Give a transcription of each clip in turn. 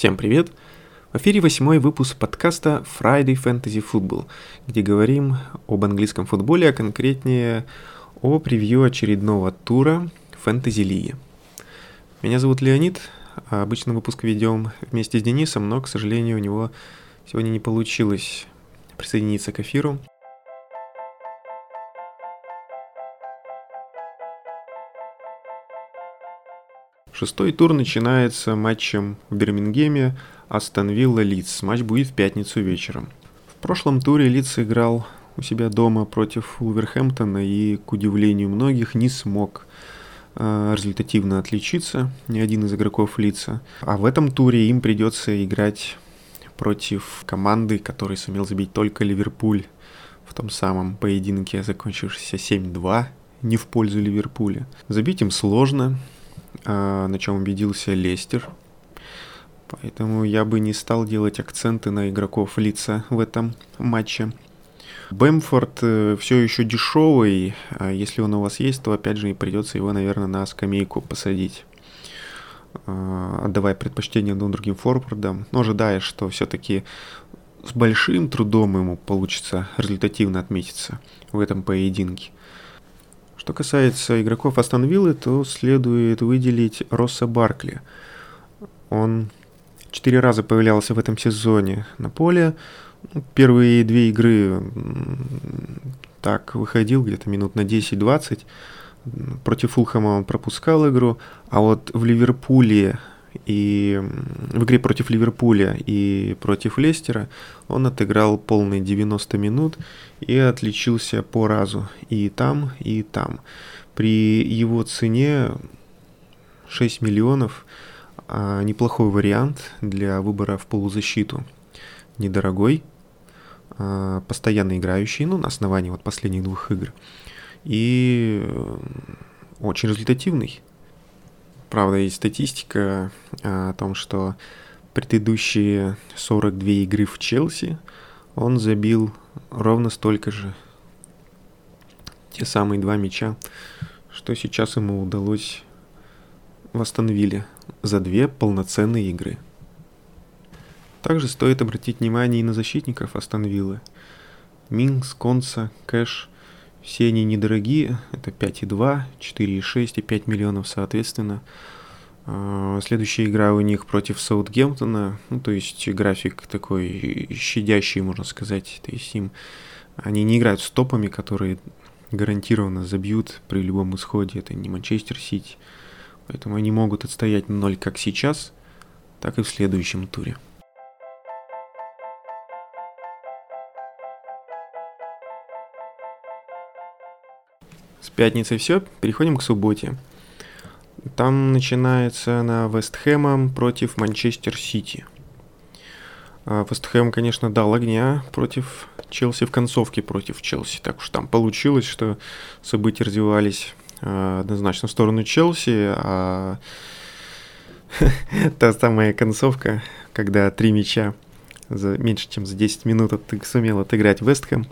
Всем привет! В эфире восьмой выпуск подкаста Friday Fantasy Football, где говорим об английском футболе, а конкретнее о превью очередного тура Фэнтези Лиги. Меня зовут Леонид, а обычно выпуск ведем вместе с Денисом, но, к сожалению, у него сегодня не получилось присоединиться к эфиру. Шестой тур начинается матчем в Бирмингеме Астон Вилла Лидс. Матч будет в пятницу вечером. В прошлом туре Лидс играл у себя дома против Улверхэмптона и, к удивлению многих, не смог э, результативно отличиться ни один из игроков Лица. А в этом туре им придется играть против команды, которой сумел забить только Ливерпуль в том самом поединке, закончившемся 7-2, не в пользу Ливерпуля. Забить им сложно, на чем убедился Лестер. Поэтому я бы не стал делать акценты на игроков лица в этом матче. Бэмфорд э, все еще дешевый. А если он у вас есть, то опять же и придется его, наверное, на скамейку посадить. А, отдавая предпочтение другим форвардам, но ожидая, что все-таки с большим трудом ему получится результативно отметиться в этом поединке. Что касается игроков Астон Виллы, то следует выделить Росса Баркли. Он четыре раза появлялся в этом сезоне на поле. Первые две игры так выходил где-то минут на 10-20. Против Фулхэма он пропускал игру, а вот в Ливерпуле и в игре против Ливерпуля и против Лестера он отыграл полные 90 минут и отличился по разу и там, и там. При его цене 6 миллионов а, неплохой вариант для выбора в полузащиту. Недорогой, а, постоянно играющий, ну, на основании вот последних двух игр. И э, очень результативный. Правда, есть статистика а, о том, что предыдущие 42 игры в Челси он забил ровно столько же. Те самые два мяча, что сейчас ему удалось восстановили за две полноценные игры. Также стоит обратить внимание и на защитников Астон Виллы. Мингс, Конса, Кэш – все они недорогие, это 5,2, 4,6 и 5 миллионов соответственно. А, следующая игра у них против Саутгемптона, ну, то есть график такой щадящий, можно сказать. То есть им они не играют с топами, которые гарантированно забьют при любом исходе. Это не Манчестер Сити. Поэтому они могут отстоять 0 как сейчас, так и в следующем туре. С пятницы все, переходим к субботе. Там начинается на Вестхэмом против Манчестер Сити. А, Вестхэм, конечно, дал огня против Челси в концовке против Челси. Так уж там получилось, что события развивались а, однозначно в сторону Челси, а та самая концовка, когда три мяча за меньше, чем за 10 минут ты сумел отыграть Вестхэм,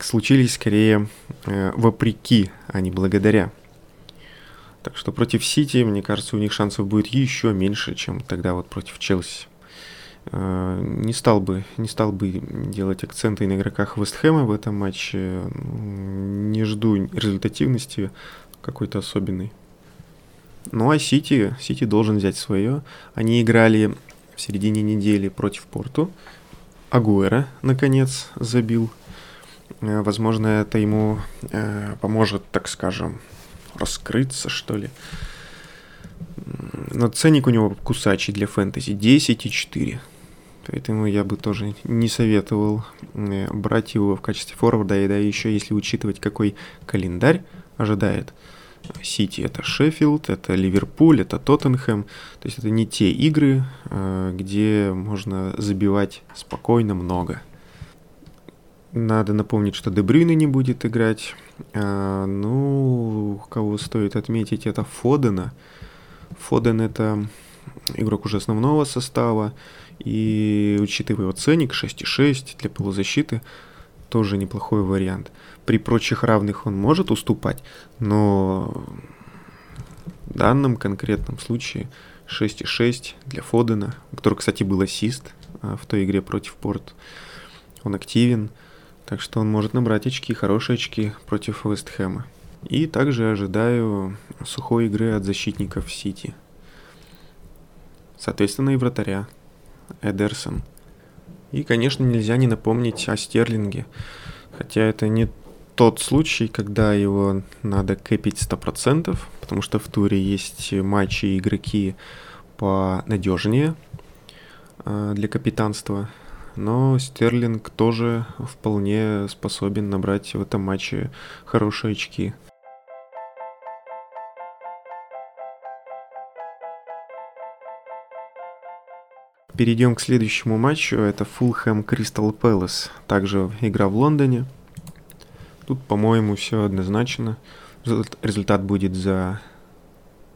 случились скорее э, вопреки, а не благодаря. Так что против Сити, мне кажется, у них шансов будет еще меньше, чем тогда вот против Челси. Э, не стал бы, не стал бы делать акценты на игроках Вестхэма в этом матче. Не жду результативности какой-то особенной. Ну а Сити, Сити должен взять свое. Они играли в середине недели против Порту. Агуэра, наконец, забил Э, возможно, это ему э, поможет, так скажем, раскрыться, что ли. Но ценник у него кусачий для фэнтези 10,4. Поэтому я бы тоже не советовал э, брать его в качестве форварда. И да, еще если учитывать, какой календарь ожидает. Сити это Шеффилд, это Ливерпуль, это Тоттенхэм. То есть это не те игры, э, где можно забивать спокойно много. Надо напомнить, что Дебрюйна не будет играть. А, ну, кого стоит отметить, это Фодена. Фоден это игрок уже основного состава. И учитывая его ценник 6,6 для полузащиты, тоже неплохой вариант. При прочих равных он может уступать, но в данном конкретном случае 6,6 для Фодена, у которого, кстати, был ассист а, в той игре против Порт. Он активен, так что он может набрать очки, хорошие очки против Вестхэма. И также ожидаю сухой игры от защитников Сити. Соответственно, и вратаря Эдерсон. И, конечно, нельзя не напомнить о Стерлинге. Хотя это не тот случай, когда его надо кэпить 100%, потому что в туре есть матчи и игроки понадежнее э, для капитанства. Но Стерлинг тоже вполне способен набрать в этом матче хорошие очки. Перейдем к следующему матчу. Это Фулхэм Кристал Пэлас. Также игра в Лондоне. Тут, по-моему, все однозначно. Результат будет за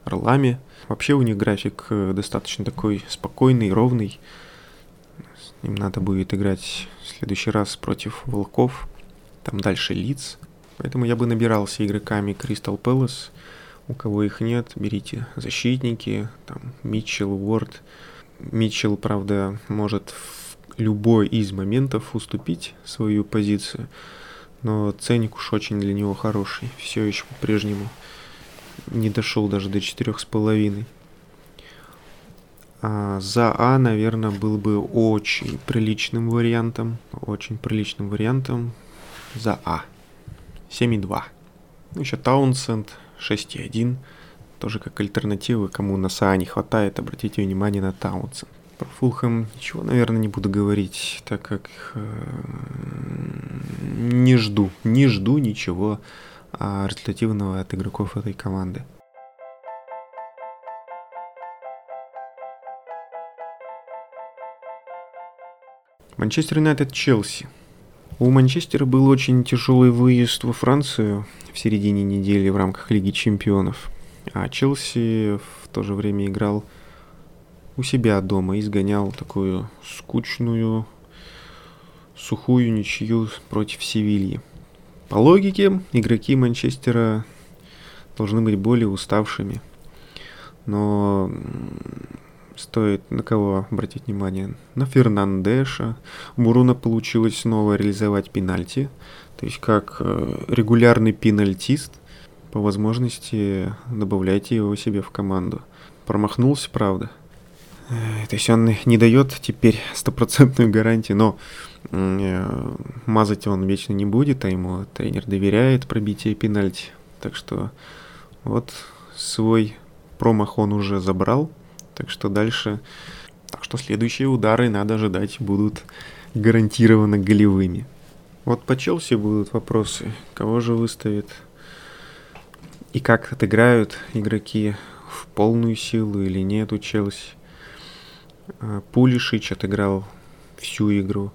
Орлами. Вообще у них график э, достаточно такой спокойный, ровный. Им надо будет играть в следующий раз против Волков. Там дальше Лиц. Поэтому я бы набирался игроками Кристал Пэлас. У кого их нет, берите защитники, там Митчелл, Уорд, Митчелл, правда, может в любой из моментов уступить свою позицию, но ценник уж очень для него хороший, все еще по-прежнему не дошел даже до четырех с половиной. А за А, наверное, был бы очень приличным вариантом, очень приличным вариантом за А. 7,2. Ну, еще Таунсенд 6,1 тоже как альтернатива, кому на СА не хватает, обратите внимание на Таунсен. Про Фулхэм ничего, наверное, не буду говорить, так как э, не жду, не жду ничего а, результативного от игроков этой команды. Манчестер Юнайтед Челси. У Манчестера был очень тяжелый выезд во Францию в середине недели в рамках Лиги Чемпионов. А Челси в то же время играл у себя дома и сгонял такую скучную, сухую ничью против Севильи. По логике, игроки Манчестера должны быть более уставшими. Но стоит на кого обратить внимание? На Фернандеша. Буруна получилось снова реализовать пенальти. То есть как э, регулярный пенальтист по возможности добавляйте его себе в команду. Промахнулся, правда. Э, то есть он не дает теперь стопроцентную гарантию, но э, мазать он вечно не будет, а ему тренер доверяет пробитие пенальти. Так что вот свой промах он уже забрал. Так что дальше... Так что следующие удары, надо ожидать, будут гарантированно голевыми. Вот по Челси будут вопросы. Кого же выставит и как отыграют игроки в полную силу или нет у Челси. А, Пулишич отыграл всю игру.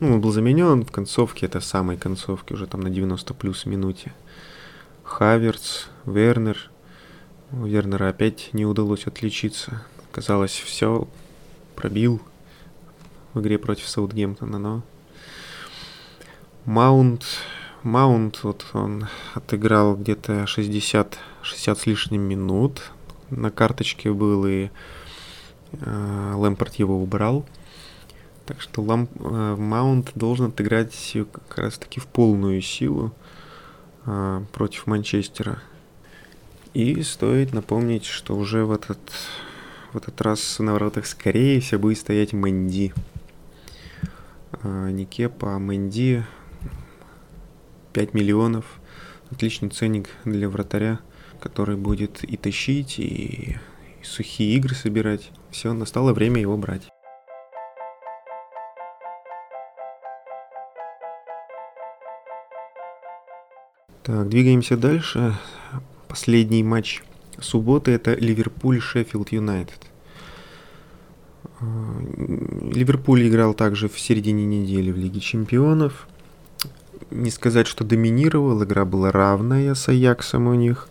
Ну, он был заменен в концовке, это самой концовке, уже там на 90 плюс минуте. Хаверц, Вернер. У Вернера опять не удалось отличиться. Казалось, все пробил в игре против Саутгемптона, но Маунт Маунт, вот он отыграл где-то 60, 60 с лишним минут. На карточке был и э, Лэмпорт его убрал. Так что Лам, э, Маунт должен отыграть как раз таки в полную силу э, против Манчестера. И стоит напомнить, что уже в этот, в этот раз на воротах скорее всего будет стоять Мэнди. Э, не Кепа, а Мэнди 5 миллионов. Отличный ценник для вратаря, который будет и тащить, и, и сухие игры собирать. Все, настало время его брать. Так, двигаемся дальше. Последний матч субботы это Ливерпуль Шеффилд Юнайтед. Ливерпуль играл также в середине недели в Лиге Чемпионов не сказать, что доминировал, игра была равная с Аяксом у них.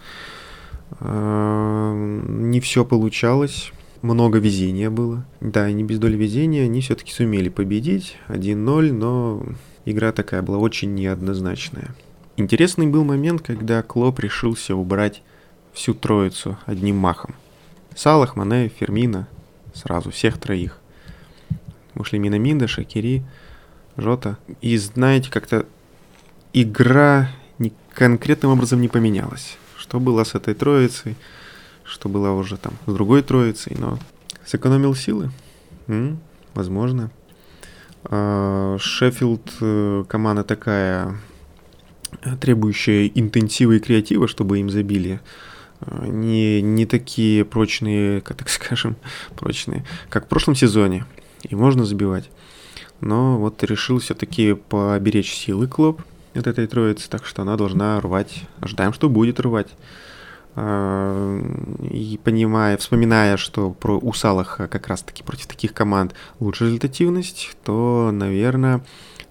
А, не все получалось, много везения было. Да, не без доли везения, они все-таки сумели победить 1-0, но игра такая была очень неоднозначная. Интересный был момент, когда Клоп решился убрать всю троицу одним махом. Салах, Мане, Фермина, сразу, всех троих. Ушли Минаминда, Шакири, Жота. И знаете, как-то игра конкретным образом не поменялась. Что было с этой троицей, что было уже там с другой троицей, но сэкономил силы. М-м, возможно. А, Шеффилд э, команда такая, требующая интенсива и креатива, чтобы им забили. А, не, не такие прочные, как так скажем, прочные, как в прошлом сезоне. И можно забивать. Но вот решил все-таки поберечь силы клуб от этой троицы, так что она должна рвать. Ожидаем, что будет рвать. А, и понимая, вспоминая, что про у Салаха как раз-таки против таких команд лучше результативность, то, наверное,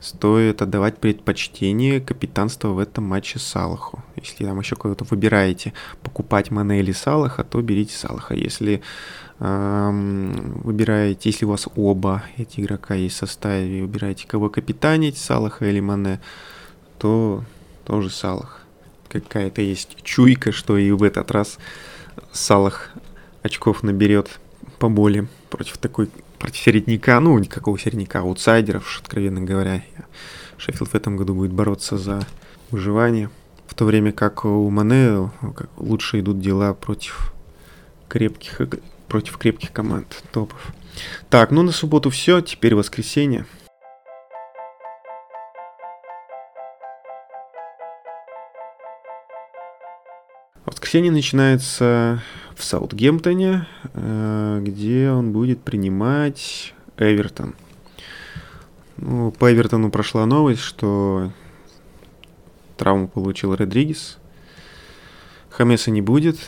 стоит отдавать предпочтение капитанства в этом матче Салаху. Если там еще кого-то выбираете покупать Мане или Салаха, то берите Салаха. Если эм, выбираете, если у вас оба эти игрока есть в составе, выбираете кого капитанить, Салаха или Мане, то тоже Салах какая-то есть чуйка, что и в этот раз Салах очков наберет поболее против такой, против середняка, ну, никакого середняка, аутсайдеров, откровенно говоря. Шеффилд в этом году будет бороться за выживание. В то время как у Мане лучше идут дела против крепких, против крепких команд, топов. Так, ну на субботу все, теперь воскресенье. Воскресенье начинается в Саутгемптоне, э, где он будет принимать Эвертон. Ну, по Эвертону прошла новость, что травму получил Родригес. Хамеса не будет.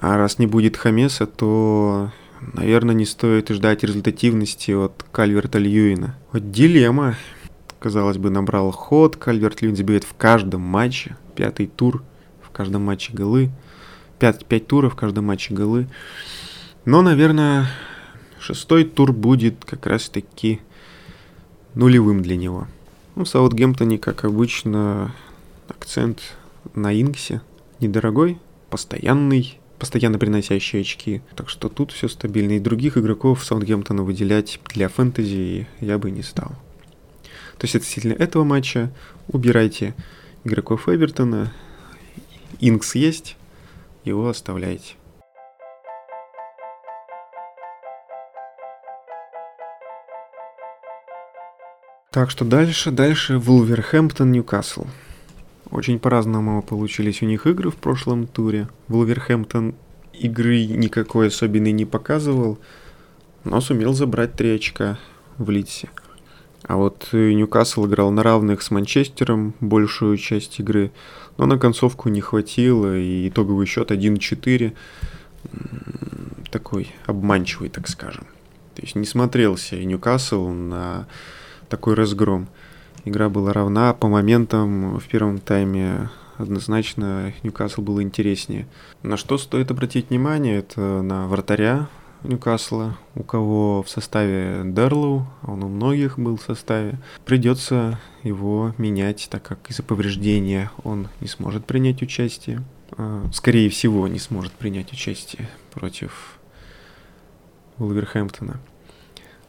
А раз не будет Хамеса, то, наверное, не стоит ждать результативности от Кальверта Льюина. Вот дилемма. Казалось бы, набрал ход. Кальверт Льюин забивает в каждом матче. Пятый тур – каждом матче голы. 5, 5 туров в каждом матче голы. Но, наверное, шестой тур будет как раз-таки нулевым для него. Ну, в Саутгемптоне, как обычно, акцент на Инксе. Недорогой, постоянный, постоянно приносящий очки. Так что тут все стабильно. И других игроков Саутгемптона выделять для фэнтези я бы не стал. То есть относительно этого матча убирайте игроков Эвертона, Инкс есть, его оставляйте. Так что дальше, дальше Вулверхэмптон, Ньюкасл. Очень по-разному получились у них игры в прошлом туре. Вулверхэмптон игры никакой особенной не показывал, но сумел забрать три очка в Лидсе. А вот Ньюкасл играл на равных с Манчестером большую часть игры, но на концовку не хватило, и итоговый счет 1-4 такой обманчивый, так скажем. То есть не смотрелся Ньюкасл на такой разгром. Игра была равна, по моментам в первом тайме однозначно Ньюкасл был интереснее. На что стоит обратить внимание, это на вратаря Ньюкасла, у кого в составе Дерлоу, а он у многих был в составе, придется его менять, так как из-за повреждения он не сможет принять участие. А, скорее всего, не сможет принять участие против Вулверхэмптона.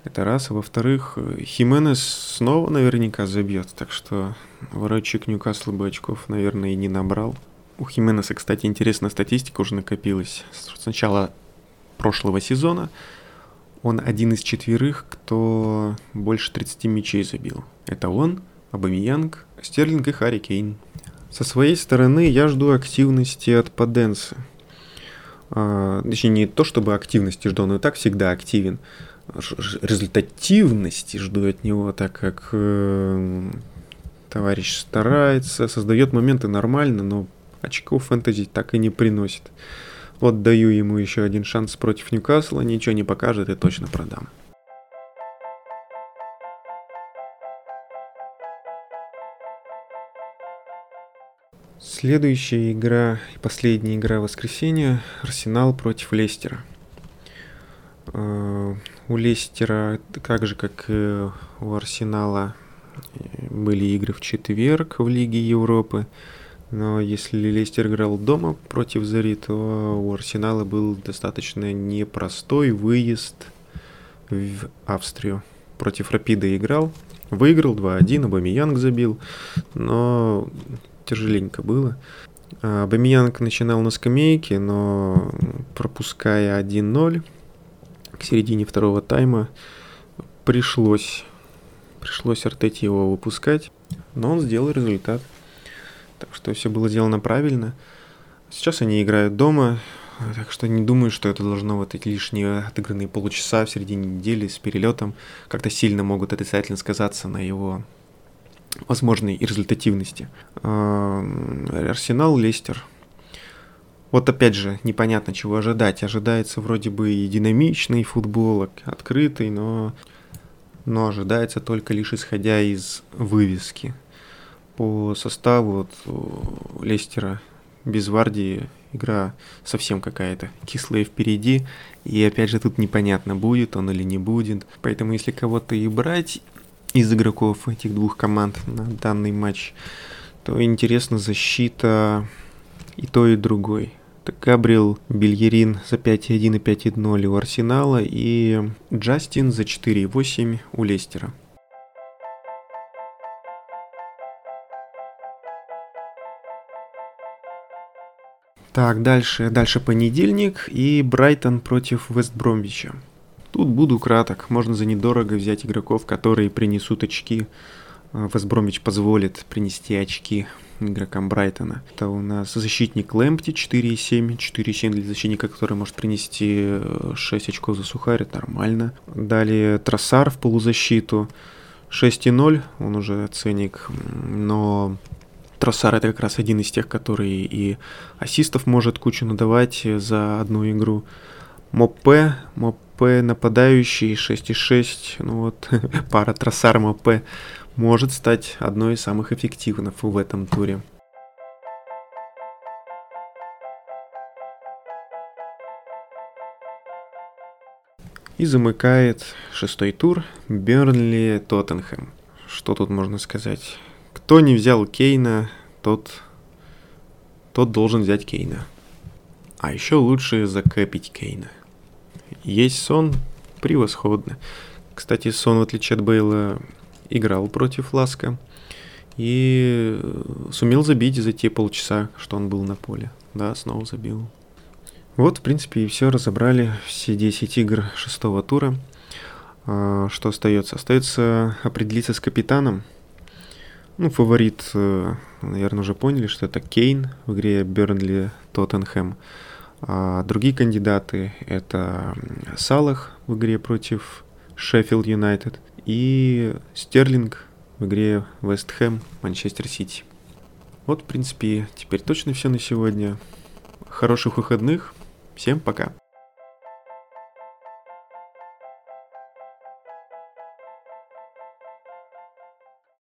Это раз. А во-вторых, Хименес снова наверняка забьет, так что воротчик Ньюкасла бы очков, наверное, и не набрал. У Хименеса, кстати, интересная статистика уже накопилась. Сначала прошлого сезона. Он один из четверых, кто больше 30 мячей забил. Это он, Абамиянг, Стерлинг и Харри Кейн. Со своей стороны я жду активности от Паденса. А, точнее, не то чтобы активности жду, но и так всегда активен. Результативности жду от него, так как э, товарищ старается, создает моменты нормально, но очков фэнтези так и не приносит. Вот даю ему еще один шанс против Ньюкасла, ничего не покажет и точно продам. Следующая игра и последняя игра воскресенья – Арсенал против Лестера. Uh, у Лестера, так же как и у Арсенала, были игры в четверг в Лиге Европы. Но если Лестер играл дома против Зари, то у Арсенала был достаточно непростой выезд в Австрию. Против Рапида играл, выиграл 2-1, Абамиянг забил, но тяжеленько было. Абамиянг начинал на скамейке, но пропуская 1-0 к середине второго тайма пришлось, пришлось Артете его выпускать, но он сделал результат. Так что все было сделано правильно. Сейчас они играют дома, так что не думаю, что это должно вот эти лишние отыгранные полчаса в середине недели с перелетом как-то сильно могут отрицательно сказаться на его возможной результативности. Арсенал, Лестер. Вот опять же, непонятно, чего ожидать. Ожидается вроде бы и динамичный футбол, открытый, но, но ожидается только лишь исходя из вывески. По составу вот, Лестера без Вардии игра совсем какая-то кислая впереди. И опять же тут непонятно, будет он или не будет. Поэтому если кого-то и брать из игроков этих двух команд на данный матч, то интересна защита и то, и другой. Это Габриэл Бельерин за 5,1 и 5,0 у Арсенала и Джастин за 4,8 у Лестера. Так, дальше, дальше понедельник и Брайтон против Вестбромвича. Тут буду краток. Можно за недорого взять игроков, которые принесут очки. А, Вестбромвич позволит принести очки игрокам Брайтона. Это у нас защитник Лэмпти 4,7. 4,7 для защитника, который может принести 6 э, очков за сухарь. Нормально. Далее Троссар в полузащиту. 6,0. Он уже ценник. Но Троссар это как раз один из тех, который и ассистов может кучу надавать за одну игру. Мопе, Мопе нападающий 6,6, ну вот пара Троссар Мопе может стать одной из самых эффективных в этом туре. И замыкает шестой тур Бернли Тоттенхэм. Что тут можно сказать? Кто не взял Кейна, тот, тот должен взять Кейна. А еще лучше закэпить Кейна. Есть Сон, превосходно. Кстати, Сон, в отличие от Бейла, играл против Ласка и сумел забить за те полчаса, что он был на поле. Да, снова забил. Вот, в принципе, и все. Разобрали все 10 игр шестого тура. А, что остается? Остается определиться с капитаном – ну, фаворит, э, наверное, уже поняли, что это Кейн в игре Бернли Тоттенхэм. А другие кандидаты это Салах в игре против Шеффилд Юнайтед и Стерлинг в игре Вест Хэм Манчестер Сити. Вот, в принципе, теперь точно все на сегодня. Хороших выходных. Всем пока.